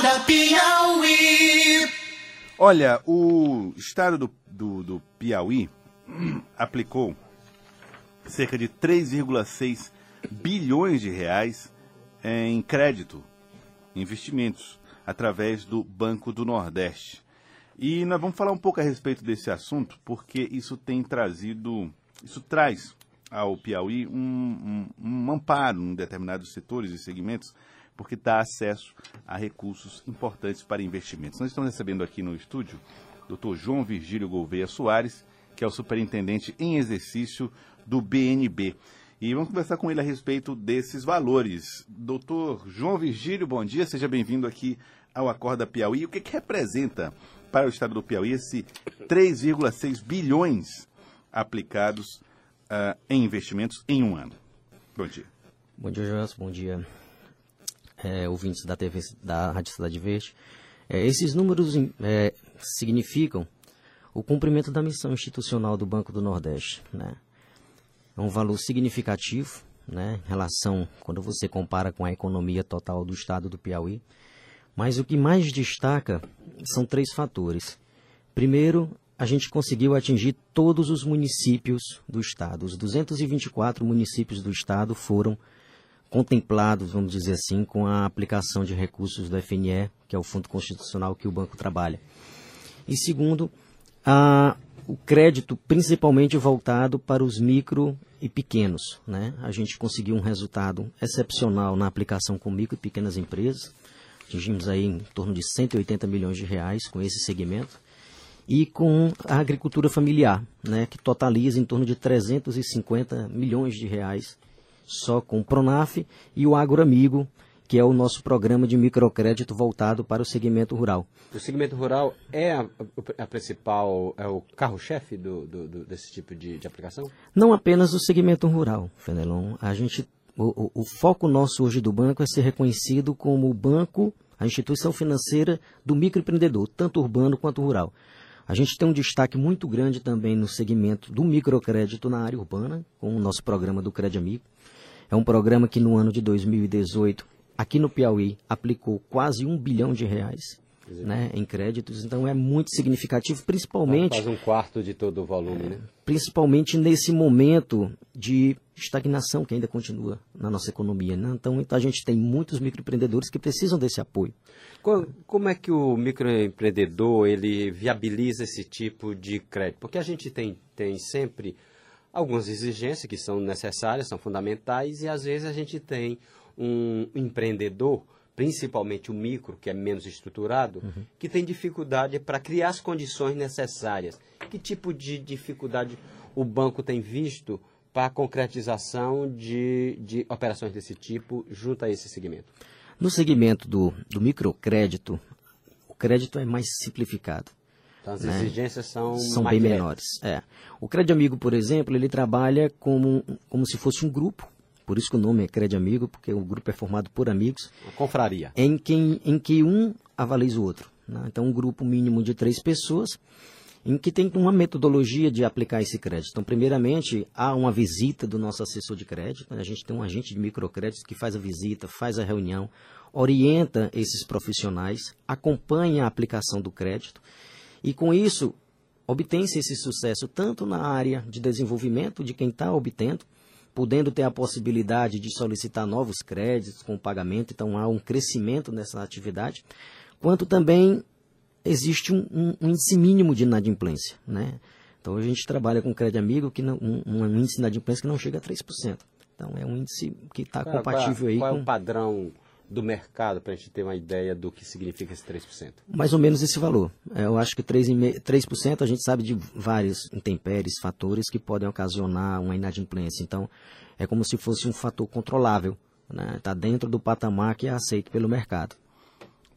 Acorda Piauí. Olha, o estado do, do, do Piauí aplicou cerca de 3,6 bilhões de reais em crédito, investimentos, através do Banco do Nordeste. E nós vamos falar um pouco a respeito desse assunto, porque isso tem trazido, isso traz ao Piauí um, um, um amparo em determinados setores e segmentos, porque dá acesso a recursos importantes para investimentos. Nós estamos recebendo aqui no estúdio o Dr. João Virgílio Gouveia Soares, que é o superintendente em exercício do BNB. E vamos conversar com ele a respeito desses valores. Doutor João Virgílio, bom dia, seja bem-vindo aqui ao Acorda Piauí. O que, que representa para o estado do Piauí esse 3,6 bilhões aplicados uh, em investimentos em um ano? Bom dia. Bom dia, Jonas. Bom dia, é, ouvintes da TV da Rádio Cidade Verde. É, esses números é, significam o cumprimento da missão institucional do Banco do Nordeste. Né? É um valor significativo né, em relação, quando você compara com a economia total do estado do Piauí. Mas o que mais destaca são três fatores. Primeiro, a gente conseguiu atingir todos os municípios do estado. Os 224 municípios do estado foram contemplados, vamos dizer assim, com a aplicação de recursos do FNE, que é o Fundo Constitucional que o banco trabalha. E segundo, a, o crédito principalmente voltado para os micro e pequenos. Né? A gente conseguiu um resultado excepcional na aplicação com micro e pequenas empresas. Atingimos aí em torno de 180 milhões de reais com esse segmento. E com a agricultura familiar, né, que totaliza em torno de 350 milhões de reais só com o Pronaf e o Agroamigo, que é o nosso programa de microcrédito voltado para o segmento rural. O segmento rural é a, a principal, é o carro-chefe do, do, do, desse tipo de, de, aplicação? Não apenas o segmento rural, Fenelon. A gente, o, o, o foco nosso hoje do banco é ser reconhecido como o banco, a instituição financeira do microempreendedor, tanto urbano quanto rural. A gente tem um destaque muito grande também no segmento do microcrédito na área urbana, com o nosso programa do Crédito Amigo. É um programa que no ano de 2018, aqui no Piauí, aplicou quase um bilhão de reais. Né, em créditos, então é muito significativo, principalmente. Faz um quarto de todo o volume, é, né? Principalmente nesse momento de estagnação que ainda continua na nossa economia. Né? Então, a gente tem muitos microempreendedores que precisam desse apoio. Como é que o microempreendedor ele viabiliza esse tipo de crédito? Porque a gente tem, tem sempre algumas exigências que são necessárias, são fundamentais, e às vezes a gente tem um empreendedor, principalmente o micro, que é menos estruturado, uhum. que tem dificuldade para criar as condições necessárias. Que tipo de dificuldade o banco tem visto para a concretização de, de operações desse tipo junto a esse segmento? No segmento do, do microcrédito, o crédito é mais simplificado. Então as né? exigências são, são bem menores. É. O Crédito Amigo, por exemplo, ele trabalha como, como se fosse um grupo. Por isso que o nome é Crédito Amigo, porque o grupo é formado por amigos. Uma confraria. Em que, em que um avaliza o outro. Né? Então, um grupo mínimo de três pessoas, em que tem uma metodologia de aplicar esse crédito. Então, primeiramente, há uma visita do nosso assessor de crédito. Né? A gente tem um agente de microcrédito que faz a visita, faz a reunião, orienta esses profissionais, acompanha a aplicação do crédito e com isso, obtém-se esse sucesso tanto na área de desenvolvimento de quem está obtendo, podendo ter a possibilidade de solicitar novos créditos com pagamento, então há um crescimento nessa atividade, quanto também existe um, um, um índice mínimo de inadimplência. Né? Então a gente trabalha com crédito amigo, que não, um, um índice de inadimplência que não chega a 3%. Então é um índice que está compatível qual, aí qual com... é o padrão do mercado para a gente ter uma ideia do que significa esse 3%? Mais ou menos esse valor. É, eu acho que 3%, 3% a gente sabe de vários intempéries, fatores que podem ocasionar uma inadimplência. Então, é como se fosse um fator controlável. Está né? Tá dentro do patamar que é aceito pelo mercado.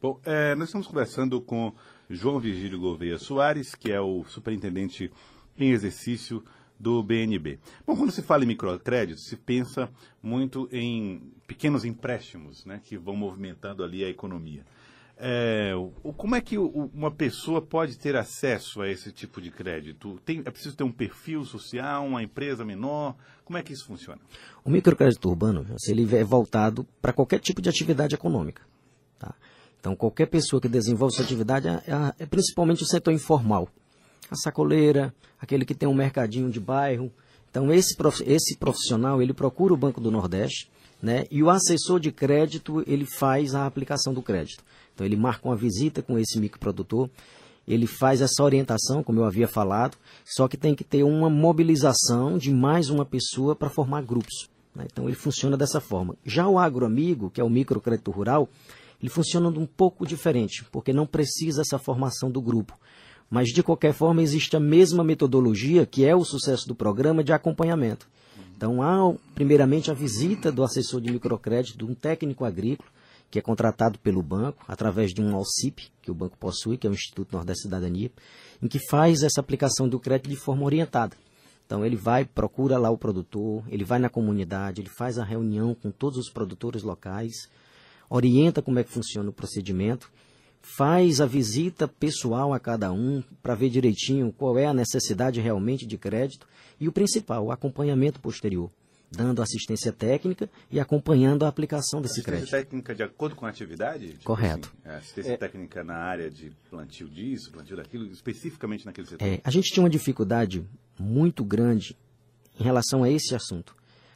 Bom, é, nós estamos conversando com João Virgílio Gouveia Soares, que é o superintendente em exercício do BNB. Bom, quando se fala em microcrédito, se pensa muito em pequenos empréstimos né, que vão movimentando ali a economia. É, como é que uma pessoa pode ter acesso a esse tipo de crédito? Tem, é preciso ter um perfil social, uma empresa menor? Como é que isso funciona? O microcrédito urbano, ele é voltado para qualquer tipo de atividade econômica. Tá? Então, qualquer pessoa que desenvolve essa atividade é, é, é principalmente o setor informal. A sacoleira, aquele que tem um mercadinho de bairro. Então, esse, esse profissional, ele procura o Banco do Nordeste, né? E o assessor de crédito, ele faz a aplicação do crédito. Então, ele marca uma visita com esse microprodutor, ele faz essa orientação, como eu havia falado, só que tem que ter uma mobilização de mais uma pessoa para formar grupos. Né? Então, ele funciona dessa forma. Já o agroamigo, que é o microcrédito rural, ele funciona um pouco diferente, porque não precisa essa formação do grupo. Mas, de qualquer forma, existe a mesma metodologia, que é o sucesso do programa de acompanhamento. Então, há, primeiramente, a visita do assessor de microcrédito, de um técnico agrícola, que é contratado pelo banco, através de um ALCIP, que o banco possui, que é o Instituto Nordeste Cidadania, em que faz essa aplicação do crédito de forma orientada. Então, ele vai, procura lá o produtor, ele vai na comunidade, ele faz a reunião com todos os produtores locais, orienta como é que funciona o procedimento, faz a visita pessoal a cada um para ver direitinho qual é a necessidade realmente de crédito e o principal, o acompanhamento posterior, dando assistência técnica e acompanhando a aplicação desse assistência crédito. Assistência técnica de acordo com a atividade? Tipo Correto. Assim, é, assistência é. técnica na área de plantio disso, plantio daquilo, especificamente naquele setor? É, a gente tinha uma dificuldade muito grande em relação a esse assunto.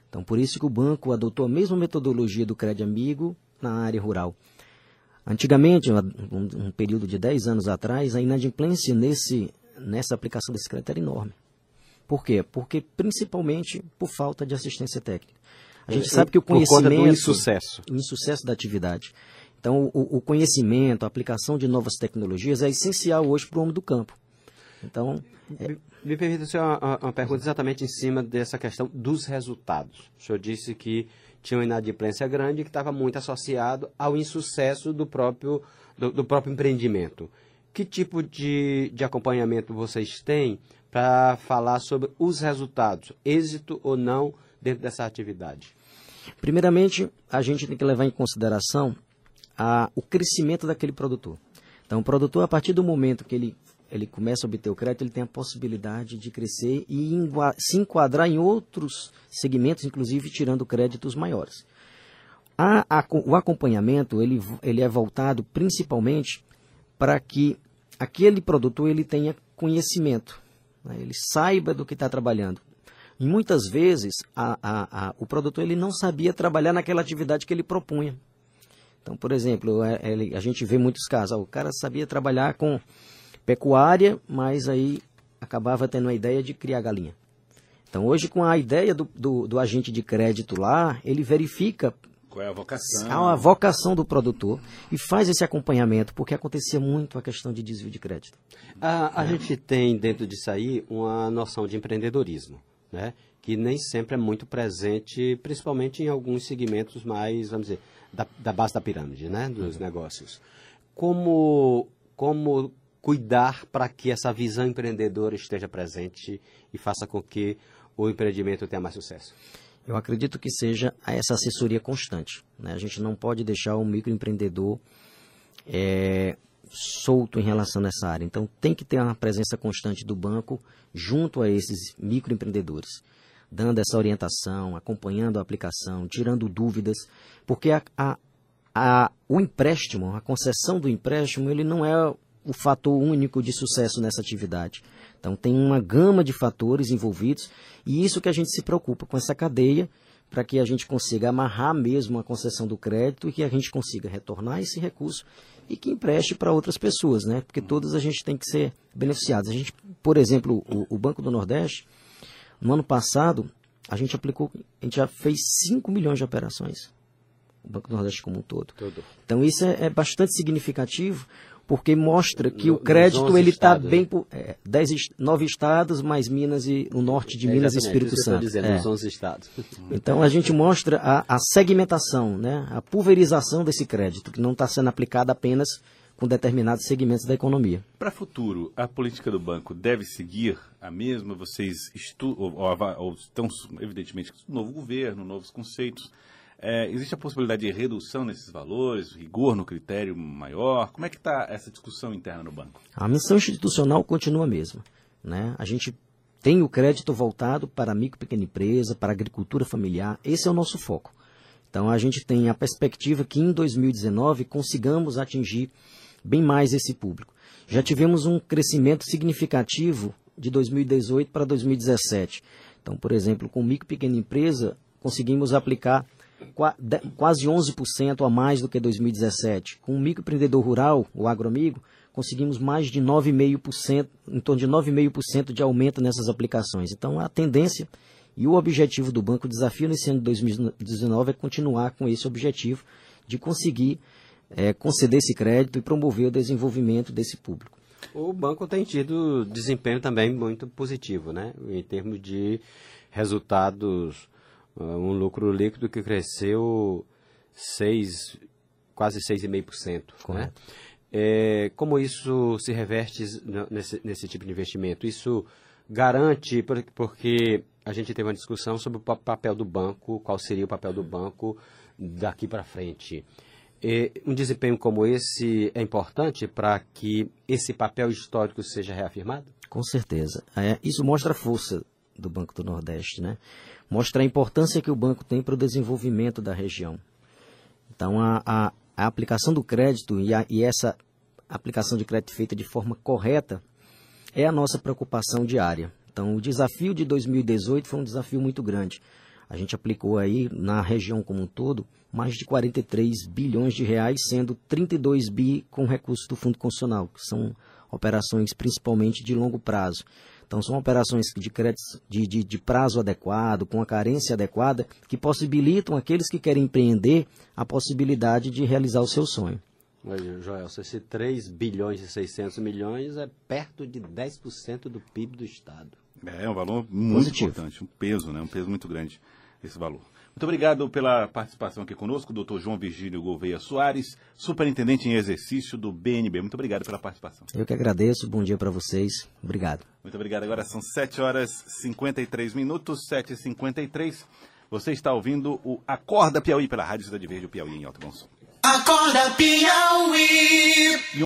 Então, por isso que o banco adotou a mesma metodologia do crédito amigo na área rural. Antigamente, um, um período de 10 anos atrás, a inadimplência nesse, nessa aplicação desse crédito era enorme. Por quê? Porque principalmente por falta de assistência técnica. A gente sabe que o conhecimento... Por conta do insucesso. O insucesso da atividade. Então, o, o conhecimento, a aplicação de novas tecnologias é essencial hoje para o homem do campo. Então... É... Me, me permita uma, uma pergunta exatamente em cima dessa questão dos resultados. O senhor disse que tinha uma inadimplência grande que estava muito associado ao insucesso do próprio, do, do próprio empreendimento. Que tipo de, de acompanhamento vocês têm para falar sobre os resultados, êxito ou não dentro dessa atividade? Primeiramente, a gente tem que levar em consideração a, o crescimento daquele produtor. Então, o produtor, a partir do momento que ele ele começa a obter o crédito, ele tem a possibilidade de crescer e se enquadrar em outros segmentos, inclusive tirando créditos maiores. A, a, o acompanhamento ele, ele é voltado principalmente para que aquele produtor ele tenha conhecimento, né? ele saiba do que está trabalhando. E muitas vezes a, o produtor ele não sabia trabalhar naquela atividade que ele propunha. Então, por exemplo, é, ele, a gente vê muitos casos, o cara sabia trabalhar com pecuária, mas aí acabava tendo a ideia de criar galinha. Então hoje com a ideia do, do, do agente de crédito lá, ele verifica qual é a vocação? A vocação do produtor e faz esse acompanhamento, porque acontecia muito a questão de desvio de crédito. A, a é. gente tem dentro disso aí uma noção de empreendedorismo, né? que nem sempre é muito presente, principalmente em alguns segmentos mais, vamos dizer, da, da base da pirâmide, né? dos uhum. negócios. Como, como cuidar para que essa visão empreendedora esteja presente e faça com que o empreendimento tenha mais sucesso? Eu acredito que seja essa assessoria constante. Né? A gente não pode deixar o microempreendedor é, solto em relação a essa área. Então, tem que ter uma presença constante do banco junto a esses microempreendedores, dando essa orientação, acompanhando a aplicação, tirando dúvidas, porque a, a, a, o empréstimo, a concessão do empréstimo, ele não é o fator único de sucesso nessa atividade. Então tem uma gama de fatores envolvidos e isso que a gente se preocupa com essa cadeia para que a gente consiga amarrar mesmo a concessão do crédito e que a gente consiga retornar esse recurso e que empreste para outras pessoas, né? Porque todas a gente tem que ser beneficiados. A gente, por exemplo, o, o Banco do Nordeste, no ano passado, a gente aplicou, a gente já fez 5 milhões de operações. O Banco do Nordeste como um todo. todo. Então isso é, é bastante significativo, porque mostra que no, o crédito ele está bem por é, dez, nove estados, mais Minas e o norte de é, Minas e Espírito Santo. Dizendo, é. 11 estados. Então a gente mostra a, a segmentação, né, a pulverização desse crédito, que não está sendo aplicada apenas com determinados segmentos da economia. Para o futuro, a política do banco deve seguir a mesma? Vocês estudam, ou, ou, ou estão, evidentemente, novo governo, novos conceitos. É, existe a possibilidade de redução nesses valores, rigor no critério maior? Como é que está essa discussão interna no banco? A missão institucional continua a mesma. Né? A gente tem o crédito voltado para micro e pequena empresa, para agricultura familiar. Esse é o nosso foco. Então a gente tem a perspectiva que em 2019 consigamos atingir bem mais esse público. Já tivemos um crescimento significativo de 2018 para 2017. Então, por exemplo, com micro e pequena empresa, conseguimos aplicar quase 11% a mais do que 2017. Com o microempreendedor rural, o agroamigo, conseguimos mais de 9,5%, em torno de 9,5% de aumento nessas aplicações. Então, a tendência e o objetivo do Banco Desafio nesse ano de 2019 é continuar com esse objetivo de conseguir é, conceder esse crédito e promover o desenvolvimento desse público. O banco tem tido desempenho também muito positivo, né? Em termos de resultados, um lucro líquido que cresceu 6, quase 6,5%. Né? Correto. Né? É, como isso se reverte nesse, nesse tipo de investimento? Isso garante, porque a gente teve uma discussão sobre o papel do banco, qual seria o papel do banco daqui para frente. E um desempenho como esse é importante para que esse papel histórico seja reafirmado? Com certeza. É, isso mostra a força do Banco do Nordeste, né? Mostra a importância que o banco tem para o desenvolvimento da região. Então, a, a, a aplicação do crédito e, a, e essa aplicação de crédito feita de forma correta é a nossa preocupação diária. Então, o desafio de 2018 foi um desafio muito grande. A gente aplicou aí na região como um todo mais de 43 bilhões de reais, sendo 32 bi com recursos do Fundo Constitucional, que são operações principalmente de longo prazo. Então, são operações de, crédito, de, de, de, prazo adequado, com a carência adequada, que possibilitam aqueles que querem empreender a possibilidade de realizar o seu sonho. Mas, Joel, esse 3 bilhões e 600 milhões é perto de 10% do PIB do Estado. É, é um valor muito Positivo. importante, um peso, né? um peso muito grande esse valor. Muito obrigado pela participação aqui conosco, doutor João Virgílio Gouveia Soares, superintendente em exercício do BNB. Muito obrigado pela participação. Eu que agradeço, bom dia para vocês. Obrigado. Muito obrigado. Agora são 7 horas e 53 minutos, 7 e 53 Você está ouvindo o Acorda Piauí pela Rádio Cidade Verde, o Piauí em Alto Bom Som. Acorda Piauí!